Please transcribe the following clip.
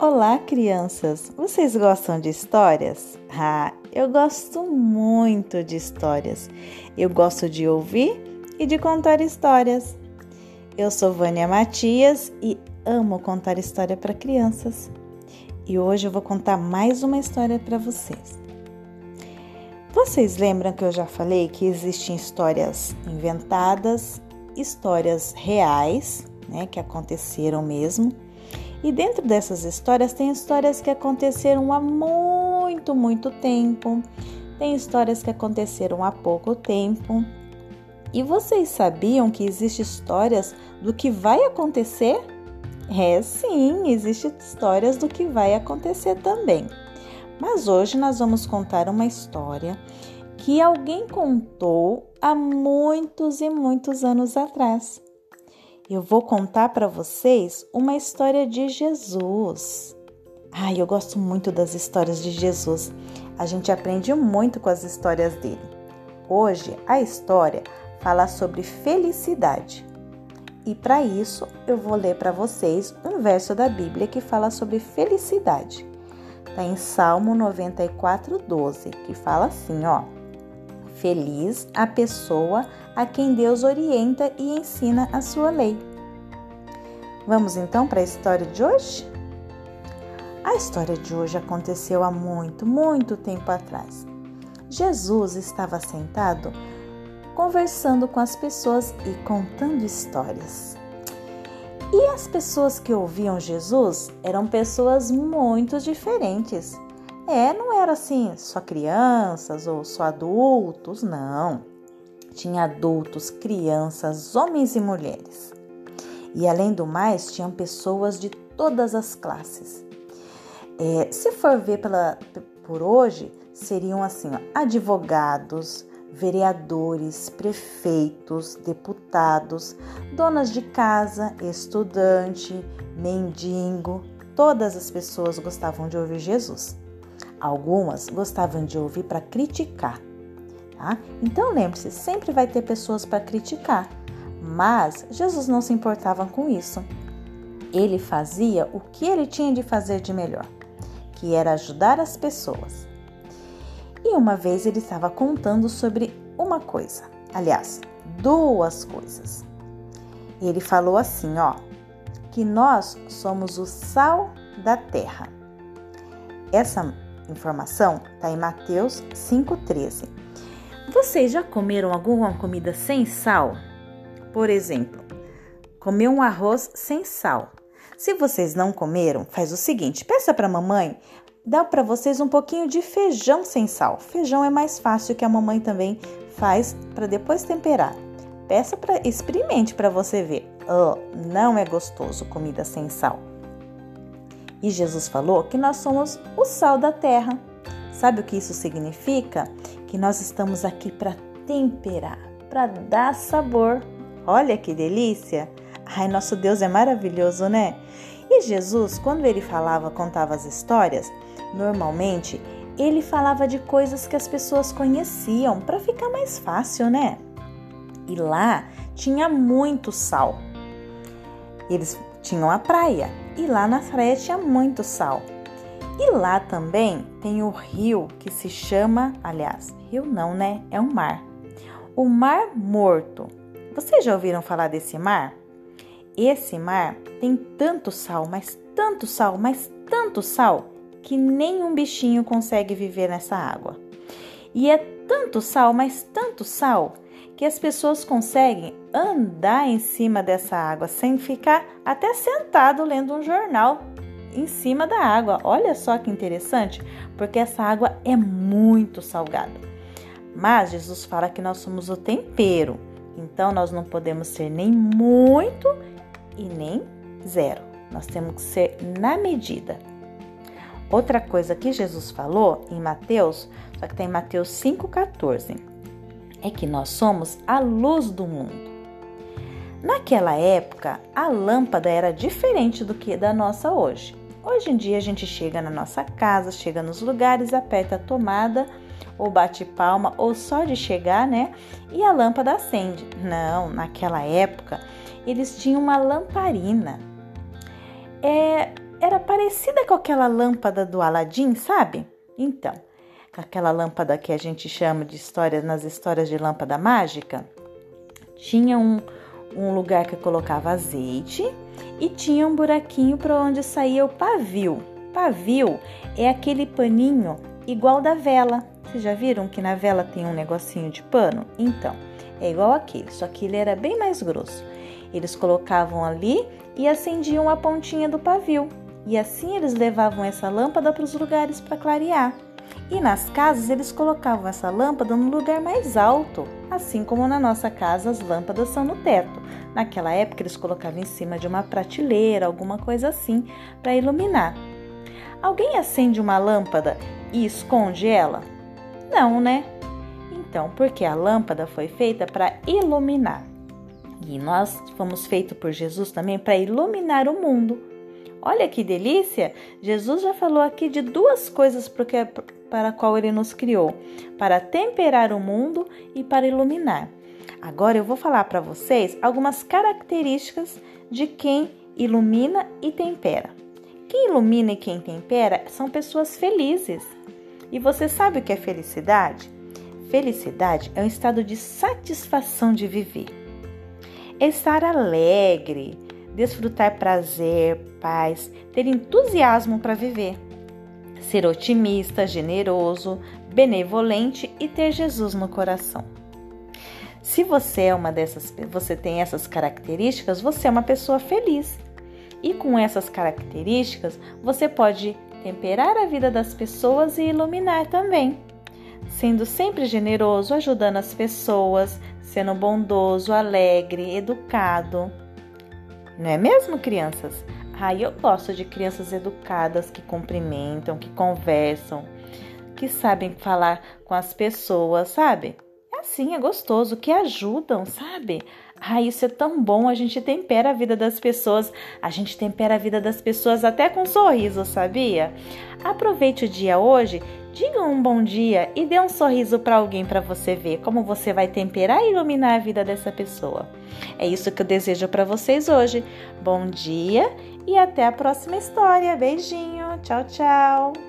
Olá, crianças! Vocês gostam de histórias? Ah, eu gosto muito de histórias. Eu gosto de ouvir e de contar histórias. Eu sou Vânia Matias e amo contar história para crianças. E hoje eu vou contar mais uma história para vocês. Vocês lembram que eu já falei que existem histórias inventadas, histórias reais, né, que aconteceram mesmo e dentro dessas histórias tem histórias que aconteceram há muito, muito tempo, tem histórias que aconteceram há pouco tempo. E vocês sabiam que existem histórias do que vai acontecer? É sim, existem histórias do que vai acontecer também. Mas hoje nós vamos contar uma história que alguém contou há muitos e muitos anos atrás eu vou contar para vocês uma história de Jesus. Ai, eu gosto muito das histórias de Jesus. A gente aprende muito com as histórias dele. Hoje a história fala sobre felicidade. E para isso eu vou ler para vocês um verso da Bíblia que fala sobre felicidade. Está em Salmo 94, 12, que fala assim, ó. Feliz a pessoa a quem Deus orienta e ensina a sua lei. Vamos então para a história de hoje? A história de hoje aconteceu há muito, muito tempo atrás. Jesus estava sentado conversando com as pessoas e contando histórias. E as pessoas que ouviam Jesus eram pessoas muito diferentes. É, não era assim só crianças ou só adultos, não. Tinha adultos, crianças, homens e mulheres. E além do mais, tinham pessoas de todas as classes. É, se for ver pela, por hoje, seriam assim: ó, advogados, vereadores, prefeitos, deputados, donas de casa, estudante, mendigo, todas as pessoas gostavam de ouvir Jesus. Algumas gostavam de ouvir para criticar. Tá? Então lembre-se, sempre vai ter pessoas para criticar, mas Jesus não se importava com isso. Ele fazia o que ele tinha de fazer de melhor, que era ajudar as pessoas. E uma vez ele estava contando sobre uma coisa, aliás, duas coisas. Ele falou assim, ó, que nós somos o sal da terra. Essa informação está em Mateus 5,13. Vocês já comeram alguma comida sem sal? Por exemplo, comer um arroz sem sal. Se vocês não comeram, faz o seguinte: peça para a mamãe dá para vocês um pouquinho de feijão sem sal. Feijão é mais fácil que a mamãe também faz para depois temperar. Peça para experimente para você ver. Oh, não é gostoso comida sem sal. E Jesus falou que nós somos o sal da terra. Sabe o que isso significa? Que nós estamos aqui para temperar, para dar sabor. Olha que delícia! Ai, nosso Deus é maravilhoso, né? E Jesus, quando ele falava, contava as histórias, normalmente ele falava de coisas que as pessoas conheciam para ficar mais fácil, né? E lá tinha muito sal. Eles tinham a praia e lá na praia tinha muito sal. E lá também tem o rio que se chama, aliás, rio não, né? É um mar. O Mar Morto. Vocês já ouviram falar desse mar? Esse mar tem tanto sal, mas tanto sal, mas tanto sal que nenhum bichinho consegue viver nessa água. E é tanto sal, mas tanto sal que as pessoas conseguem andar em cima dessa água sem ficar até sentado lendo um jornal em cima da água. Olha só que interessante, porque essa água é muito salgada. Mas Jesus fala que nós somos o tempero, então nós não podemos ser nem muito e nem zero. Nós temos que ser na medida. Outra coisa que Jesus falou em Mateus, só que tem tá Mateus 5,14 é que nós somos a luz do mundo. Naquela época, a lâmpada era diferente do que da nossa hoje. Hoje em dia a gente chega na nossa casa, chega nos lugares, aperta a tomada ou bate palma ou só de chegar, né? E a lâmpada acende. Não, naquela época eles tinham uma lamparina. É, era parecida com aquela lâmpada do Aladim, sabe? Então, aquela lâmpada que a gente chama de histórias nas histórias de lâmpada mágica, tinha um, um lugar que colocava azeite e tinha um buraquinho para onde saía o pavio. Pavio é aquele paninho igual da vela. Vocês já viram que na vela tem um negocinho de pano? Então, é igual aquele, só que ele era bem mais grosso. Eles colocavam ali e acendiam a pontinha do pavio. E assim eles levavam essa lâmpada para os lugares para clarear. E nas casas eles colocavam essa lâmpada no lugar mais alto, assim como na nossa casa as lâmpadas são no teto. Naquela época eles colocavam em cima de uma prateleira, alguma coisa assim, para iluminar. Alguém acende uma lâmpada e esconde ela? Não, né? Então, porque a lâmpada foi feita para iluminar. E nós fomos feitos por Jesus também para iluminar o mundo. Olha que delícia! Jesus já falou aqui de duas coisas para a qual ele nos criou: para temperar o mundo e para iluminar. Agora eu vou falar para vocês algumas características de quem ilumina e tempera. Quem ilumina e quem tempera são pessoas felizes. E você sabe o que é felicidade? Felicidade é um estado de satisfação de viver. É estar alegre, desfrutar prazer, paz, ter entusiasmo para viver, ser otimista, generoso, benevolente e ter Jesus no coração. Se você é uma dessas, você tem essas características, você é uma pessoa feliz. E com essas características, você pode temperar a vida das pessoas e iluminar também. Sendo sempre generoso, ajudando as pessoas, sendo bondoso, alegre, educado, não é mesmo, crianças? Ah, eu gosto de crianças educadas que cumprimentam, que conversam, que sabem falar com as pessoas, sabe? É assim, é gostoso, que ajudam, sabe? Ah, isso é tão bom, a gente tempera a vida das pessoas, a gente tempera a vida das pessoas até com um sorriso, sabia? Aproveite o dia hoje, diga um bom dia e dê um sorriso para alguém para você ver como você vai temperar e iluminar a vida dessa pessoa. É isso que eu desejo para vocês hoje. Bom dia e até a próxima história. Beijinho, tchau, tchau.